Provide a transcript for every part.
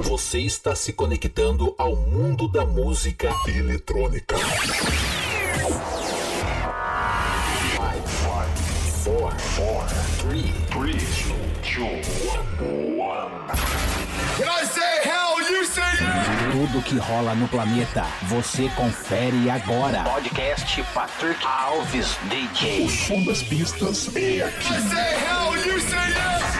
Você está se conectando ao mundo da música eletrônica. 5, 4, 3, 3, 2, 1. When I say hell, you say yeah! Tudo que rola no planeta, você confere agora. Podcast Patrick Alves DJ. O som das pistas é aqui. I say hell, you say yes!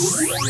Bye.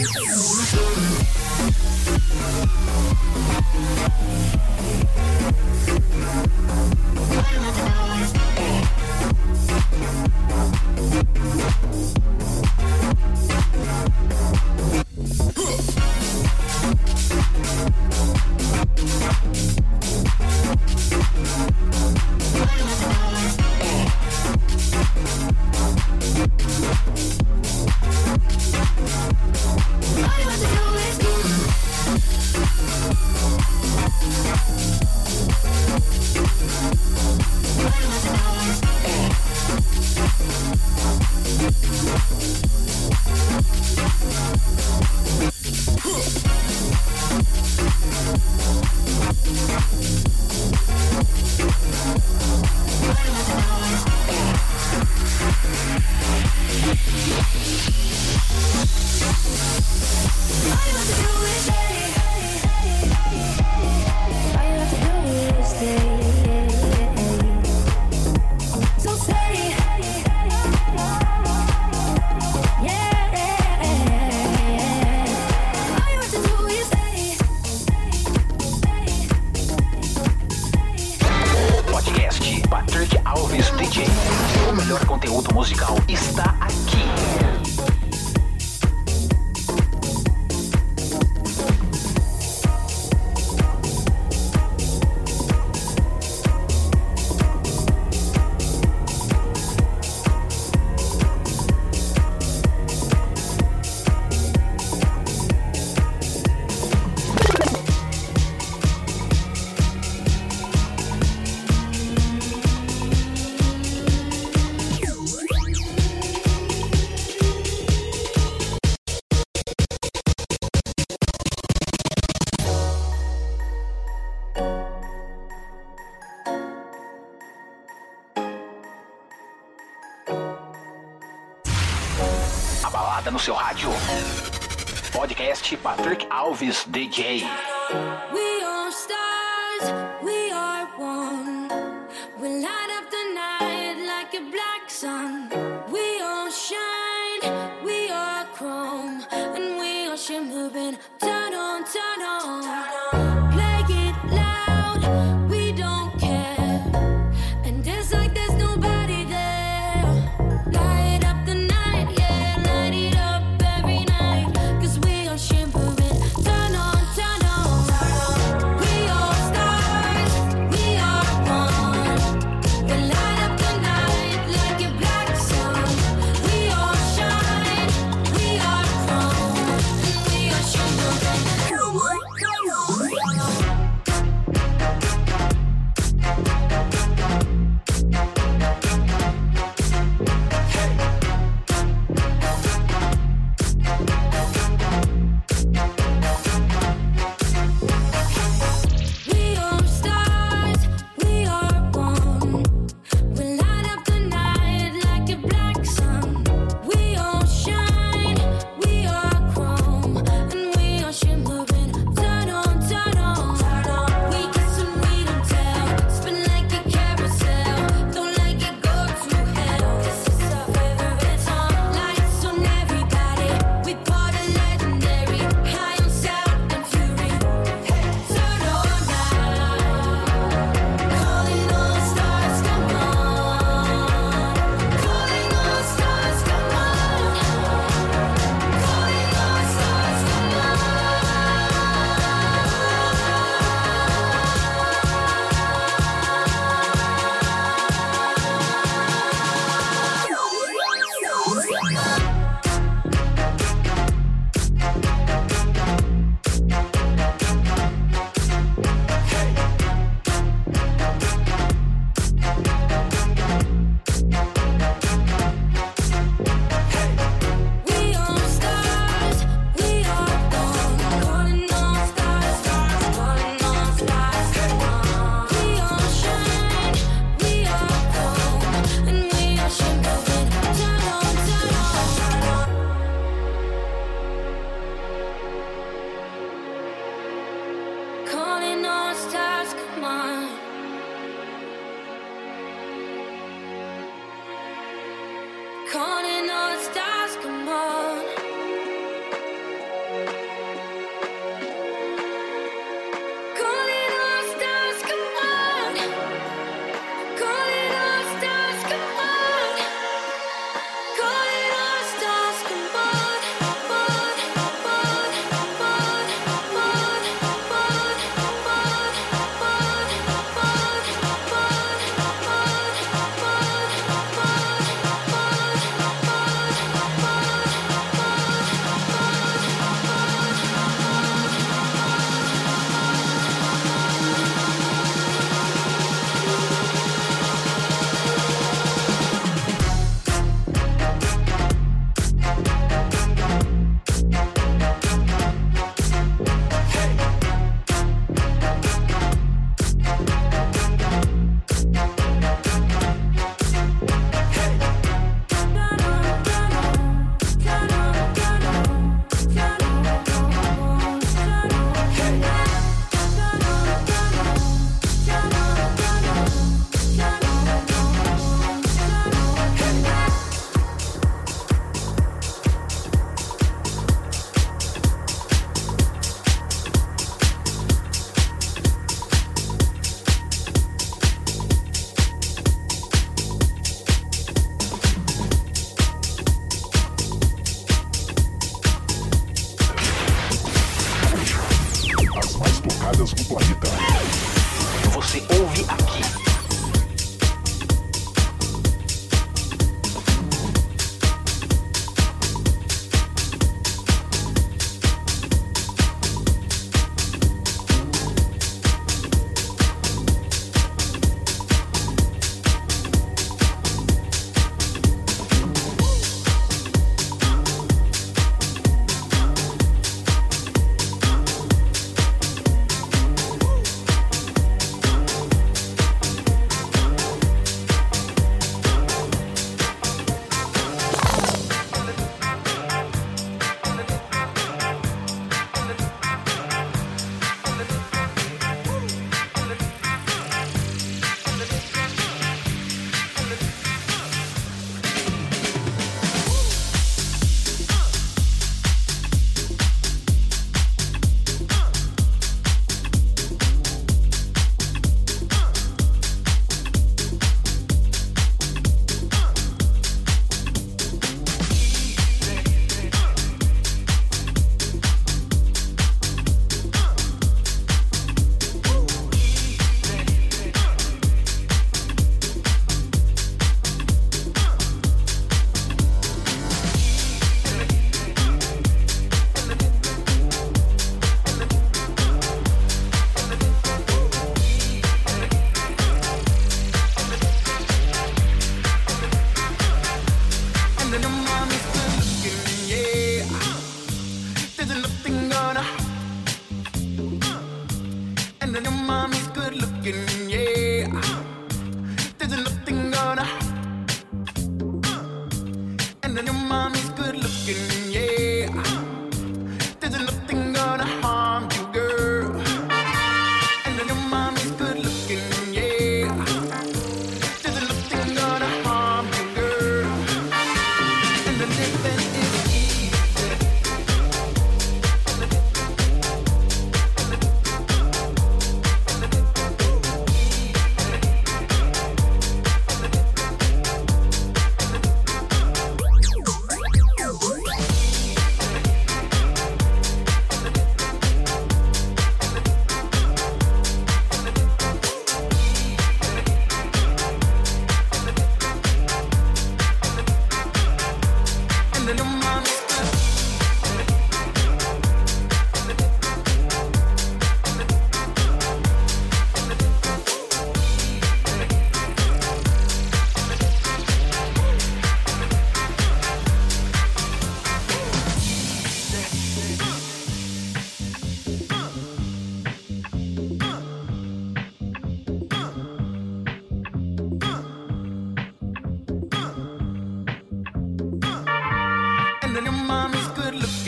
Alves DJ.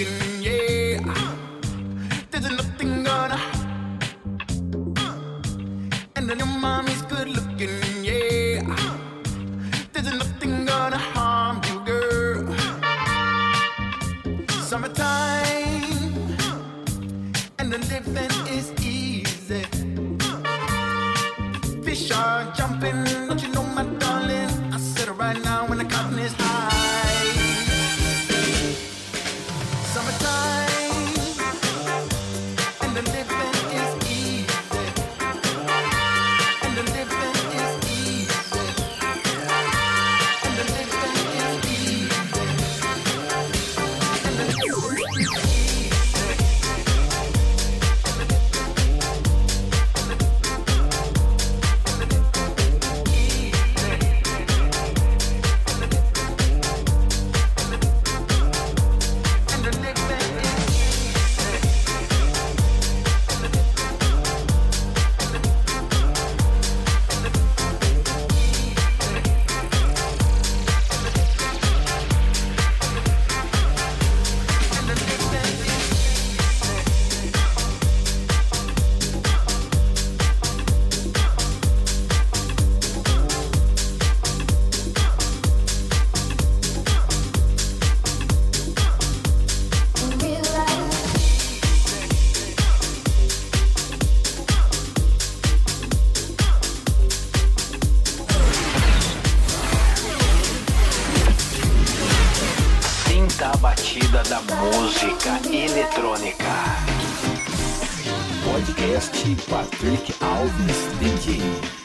Sinta batida da música eletrônica. Podcast Patrick Alves DJ.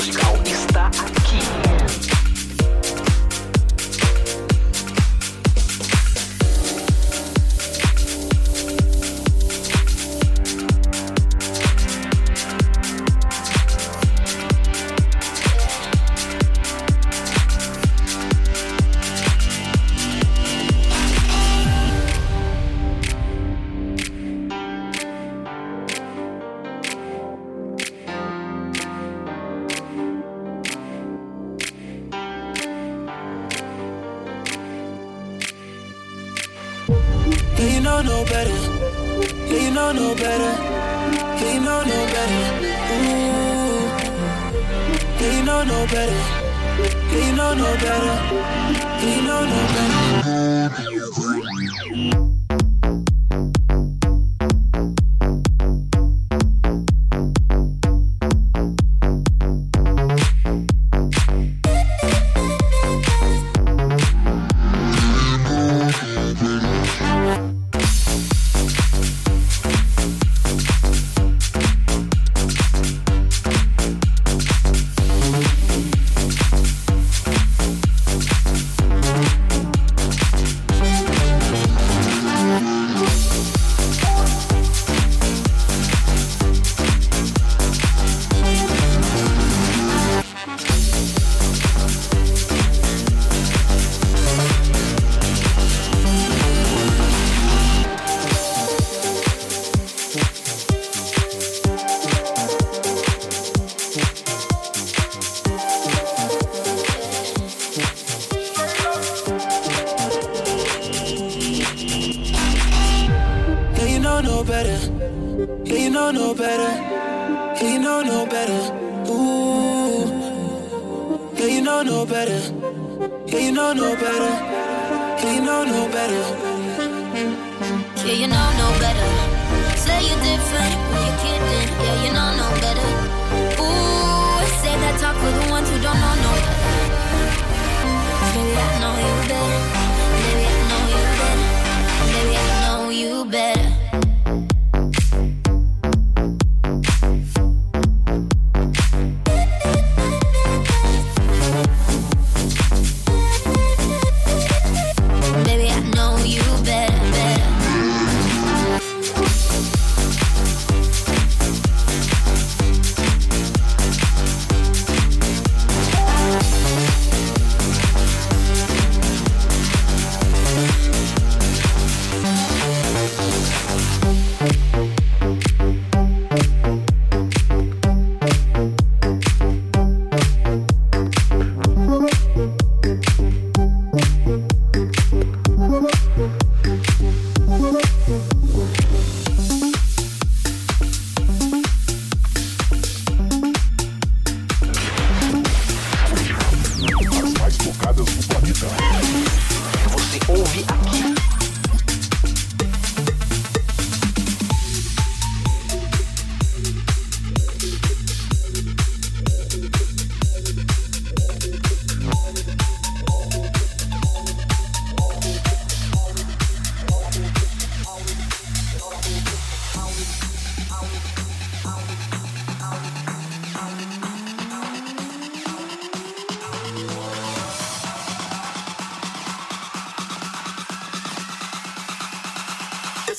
musical. know no better. Yeah, you know no better. Yeah, you know no better. Ooh. Yeah, you know no better. Yeah, you know no better. Yeah, you know no better. Yeah, you know no better. Say you're different, you're kidding. Yeah, you know no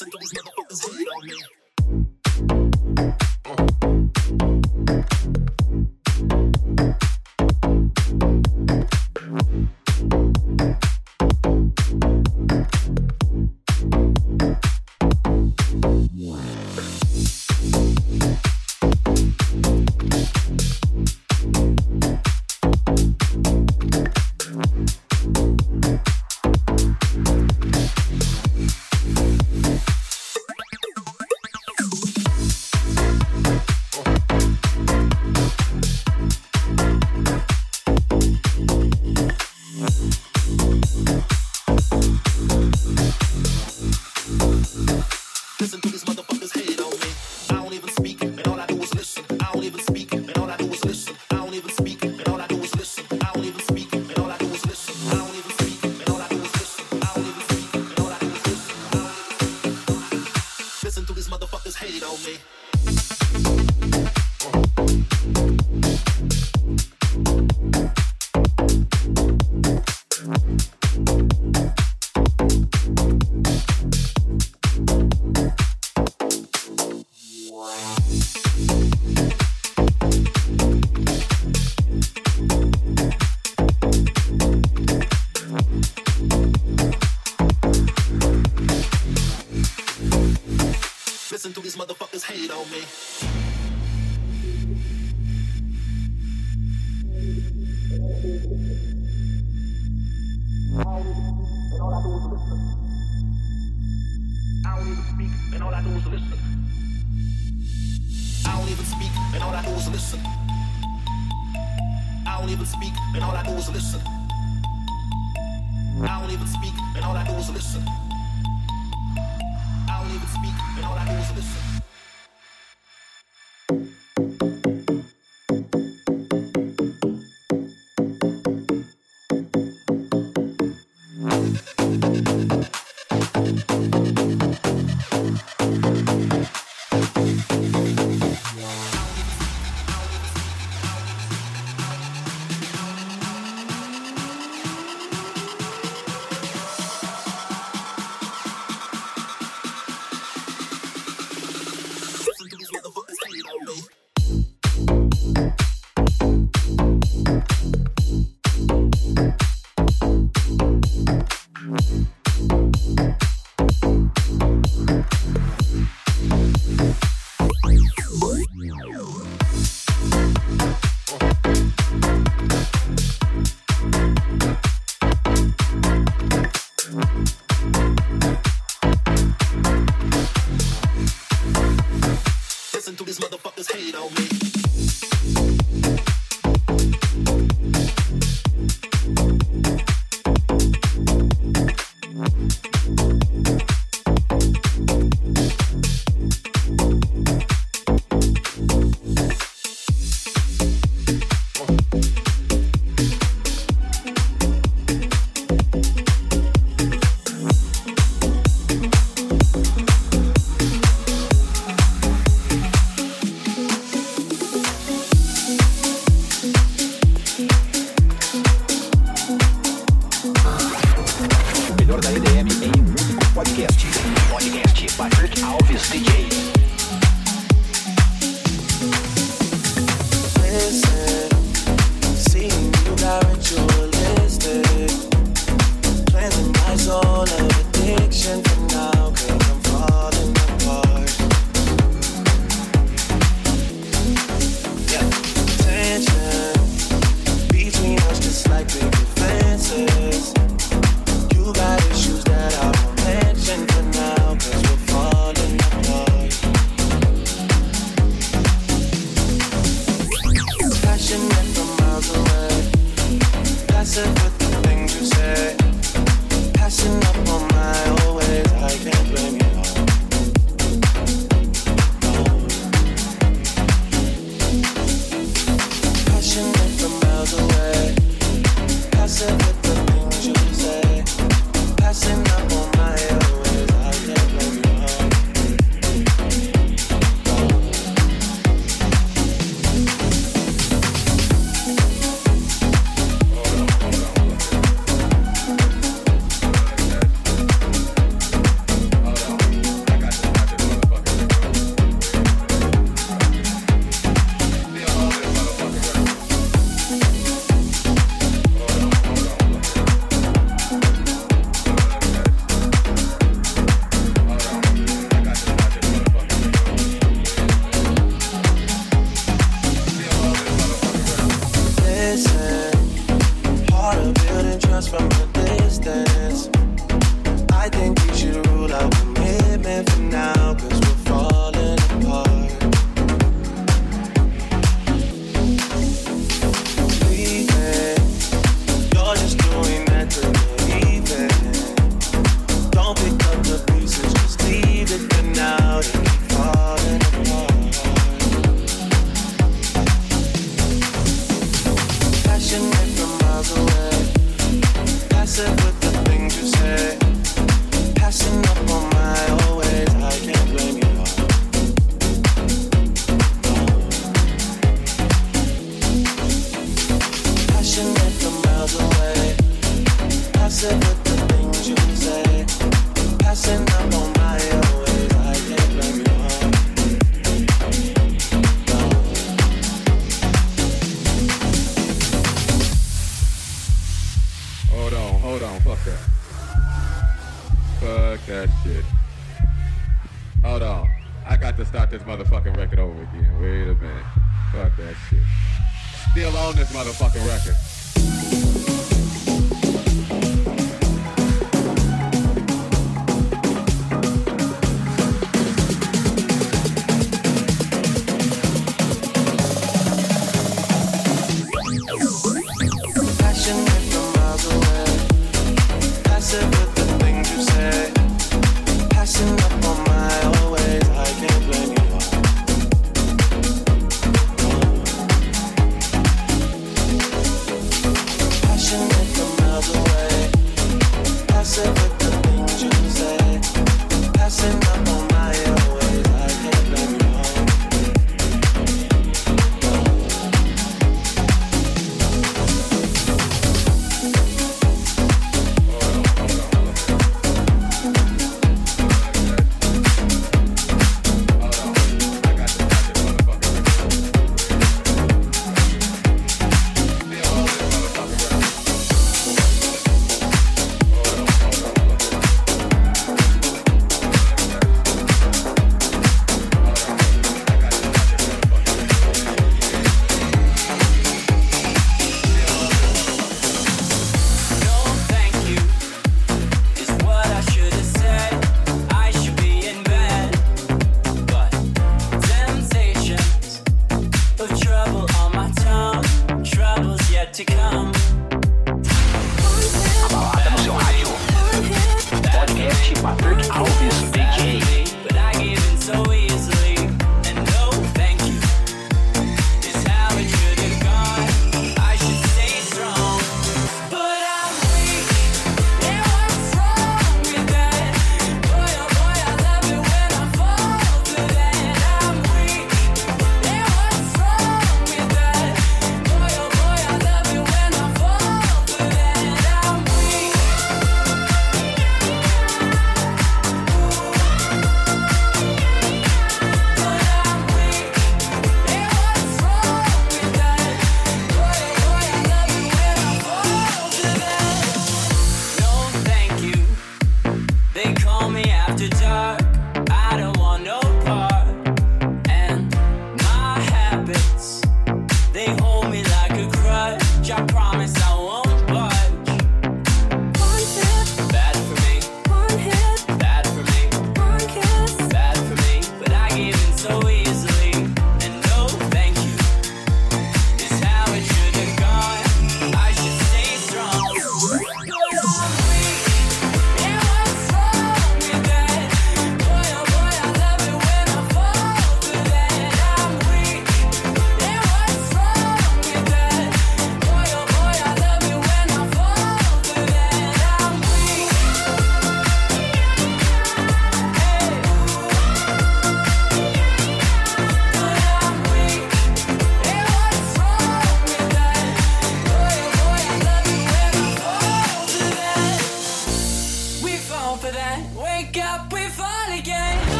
listen to these motherfuckers hate on me. I don't even speak, and all I do is listen. I don't even speak, and all I do is listen. I don't even speak, and all I do is listen.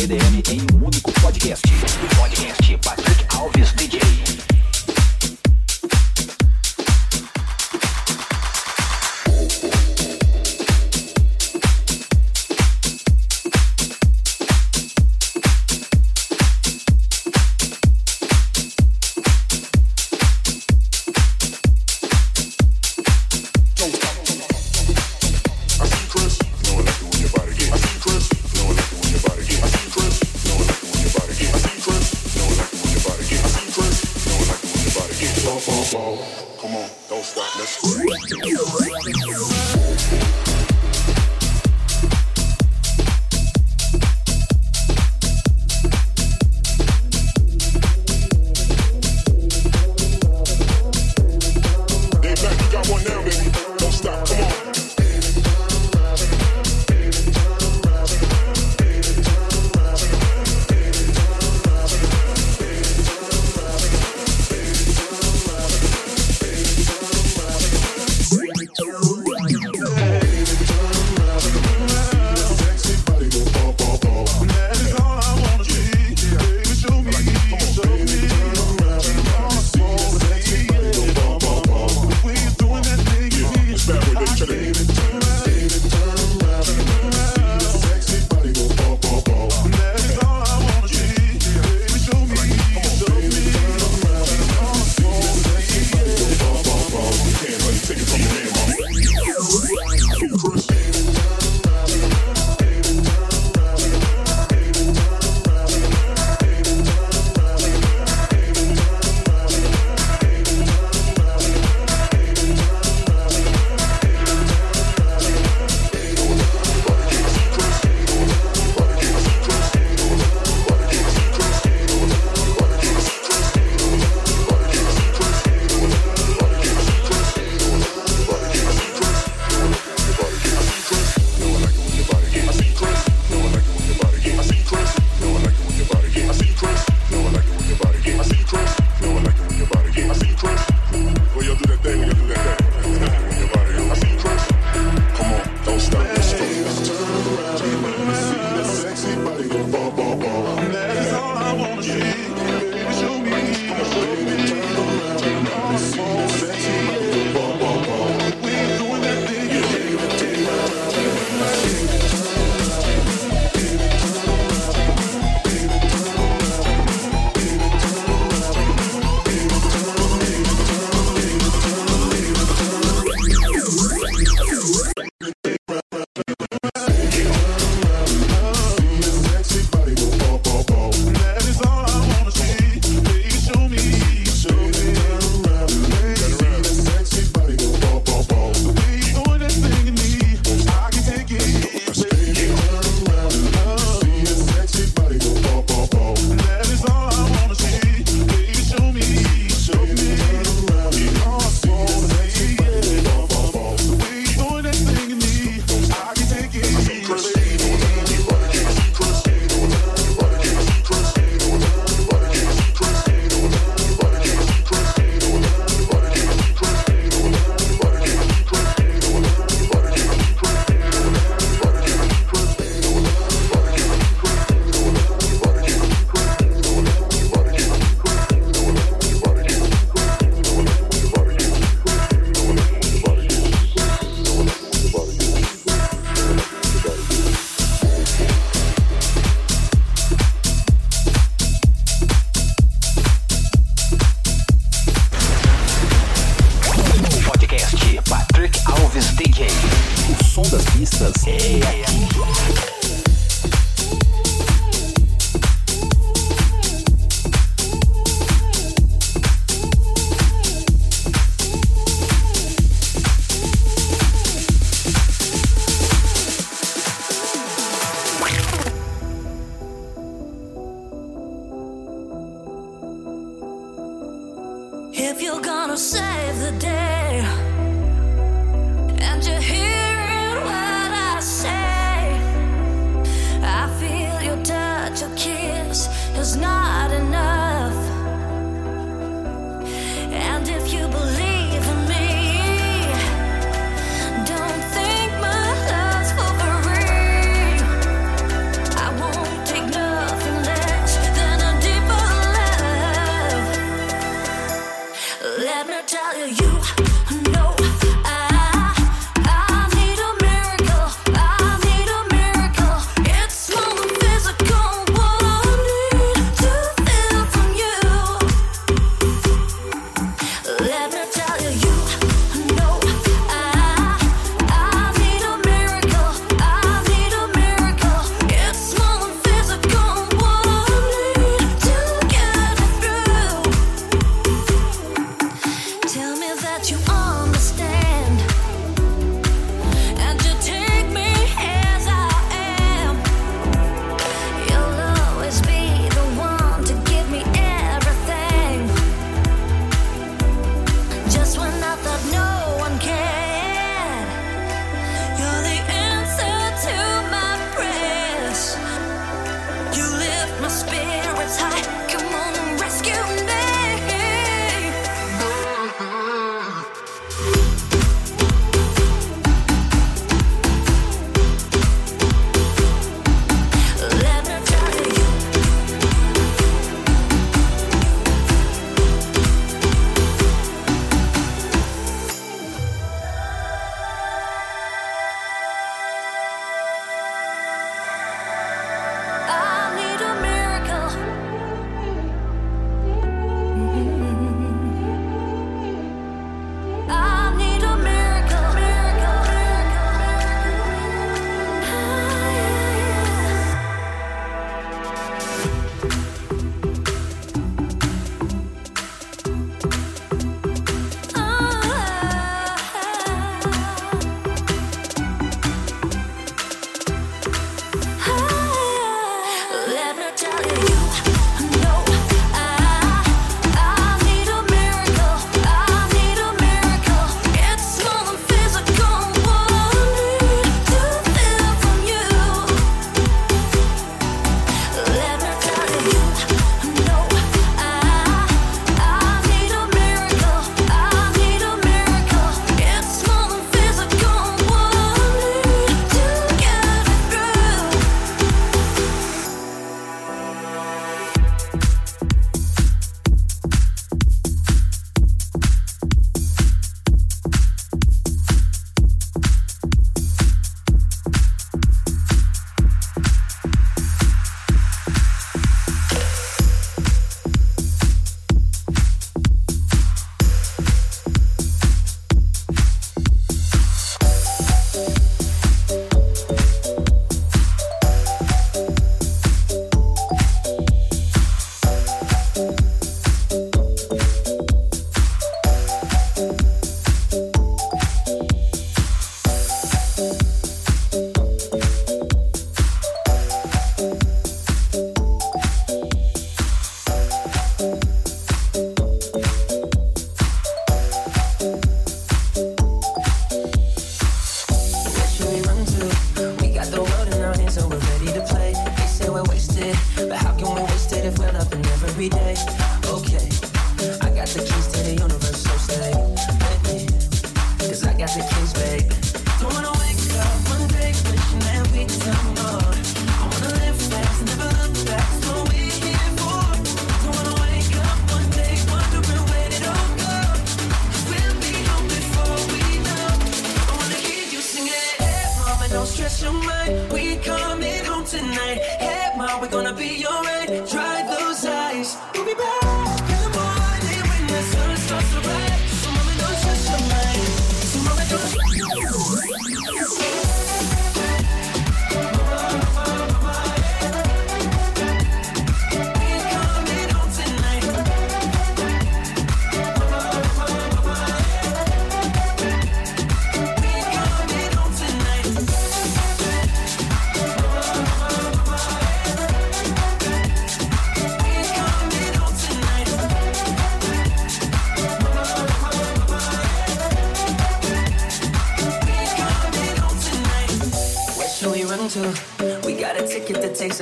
EDM em um único podcast.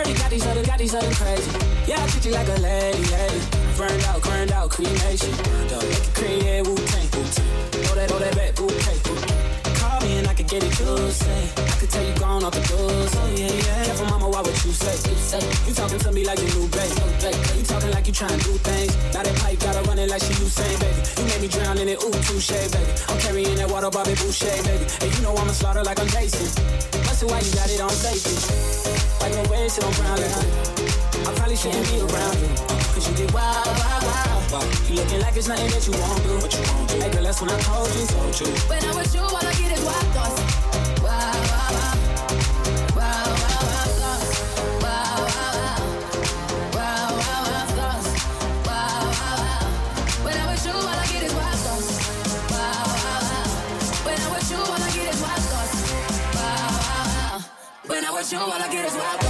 heard it got these other, got these other crazy. Yeah, I treat you like a lady, lady. Burned out, burned out, cremation. Don't make it cream, yeah, Wu Tang, Wu Tang. Throw that, throw that back, bouquet. Call me and I could get it, you say. I could tell you gone off the doors, oh yeah, yeah. Careful, mama, why would you say? You say you talking to me like you new babe. You talking like you trying to do things. Now that pipe gotta run it like she Usain, baby. You made me drown in it, ooh, touche, baby. I'm carrying that water, Bobby Boucher, baby. And you know I'ma slaughter like I'm Jason. Must why you got it on safety. Like no way, shit on brown. I probably shouldn't be around you. Cause you get wild, wild, wild. Wow. You looking like it's nothing that you won't do. What you won't do. Hey girl, that's when I told you. Told you. When I'm with you, all I get is wild thoughts. Wild, wild, wild. Wild, wild, wild thoughts. Wild, wild, wild. Wild, wild, wild thoughts. Wild, wild, wild. When I'm with you, all I get is wild thoughts. Wild, wild, wild. When I'm with you, all I get is wild thoughts. Wild, wild, wild. When I'm with you, all I get is wild thoughts.